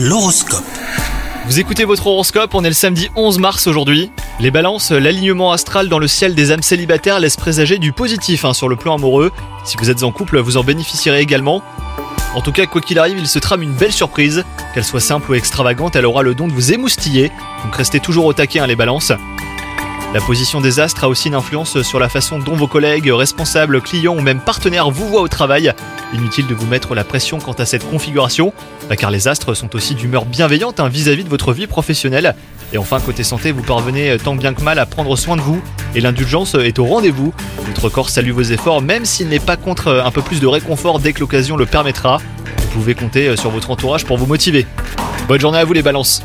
L'horoscope. Vous écoutez votre horoscope, on est le samedi 11 mars aujourd'hui. Les balances, l'alignement astral dans le ciel des âmes célibataires laisse présager du positif hein, sur le plan amoureux. Si vous êtes en couple, vous en bénéficierez également. En tout cas, quoi qu'il arrive, il se trame une belle surprise. Qu'elle soit simple ou extravagante, elle aura le don de vous émoustiller. Donc restez toujours au taquet, hein, les balances. La position des astres a aussi une influence sur la façon dont vos collègues, responsables, clients ou même partenaires vous voient au travail. Inutile de vous mettre la pression quant à cette configuration, bah, car les astres sont aussi d'humeur bienveillante hein, vis-à-vis de votre vie professionnelle. Et enfin, côté santé, vous parvenez euh, tant bien que mal à prendre soin de vous, et l'indulgence est au rendez-vous. Votre corps salue vos efforts, même s'il n'est pas contre euh, un peu plus de réconfort dès que l'occasion le permettra. Vous pouvez compter euh, sur votre entourage pour vous motiver. Bonne journée à vous les balances